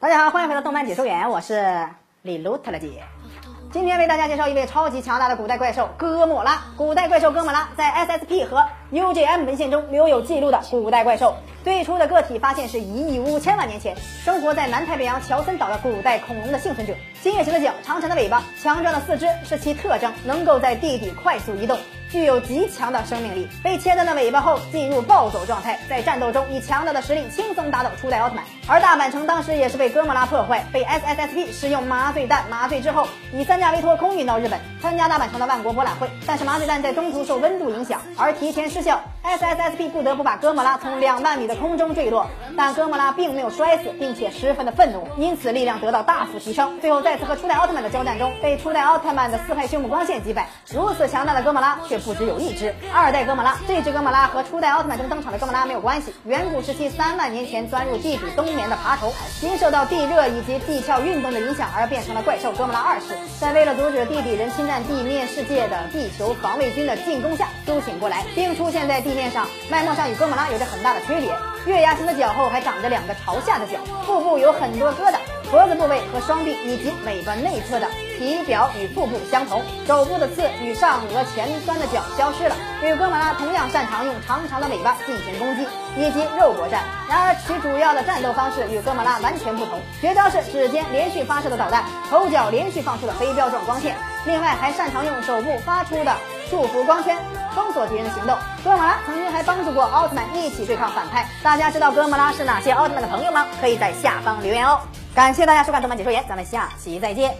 大家好，欢迎回到动漫解说员，我是李露特了姐。今天为大家介绍一位超级强大的古代怪兽哥莫拉。古代怪兽哥莫拉在 SSP 和 UJM 文献中留有记录的古代怪兽，最初的个体发现是一亿五千万年前，生活在南太平洋乔森岛的古代恐龙的幸存者。新月形的脚，长长的尾巴，强壮的四肢是其特征，能够在地底快速移动。具有极强的生命力，被切断的尾巴后进入暴走状态，在战斗中以强大的实力轻松打倒初代奥特曼。而大阪城当时也是被哥莫拉破坏，被 SSSP 使用麻醉弹麻醉之后，以三架维托空运到日本参加大阪城的万国博览会。但是麻醉弹在中途受温度影响而提前失效，SSSP 不得不把哥莫拉从两万米的空中坠落。但哥莫拉并没有摔死，并且十分的愤怒，因此力量得到大幅提升。最后再次和初代奥特曼的交战中，被初代奥特曼的四派凶木光线击败。如此强大的哥莫拉却。不只有一只二代哥莫拉，这只哥莫拉和初代奥特曼中登场的哥莫拉没有关系。远古时期三万年前钻入地底冬眠的爬虫，因受到地热以及地壳运动的影响而变成了怪兽哥莫拉二世。在为了阻止地底人侵占地面世界的地球防卫军的进攻下苏醒过来，并出现在地面上。外貌上与哥莫拉有着很大的区别，月牙形的脚后还长着两个朝下的角，腹部有很多疙瘩。脖子部位和双臂以及尾巴内侧的体表与腹部相同，手部的刺与上颚前端的角消失了。与哥莫拉同样擅长用长长的尾巴进行攻击以及肉搏战，然而其主要的战斗方式与哥莫拉完全不同，绝招是指尖连续发射的导弹，头角连续放出的飞镖状光线，另外还擅长用手部发出的束缚光圈封锁敌人的行动。哥莫拉曾经还帮助过奥特曼一起对抗反派。大家知道哥莫拉是哪些奥特曼的朋友吗？可以在下方留言哦。感谢大家收看动漫解说员，咱们下期再见。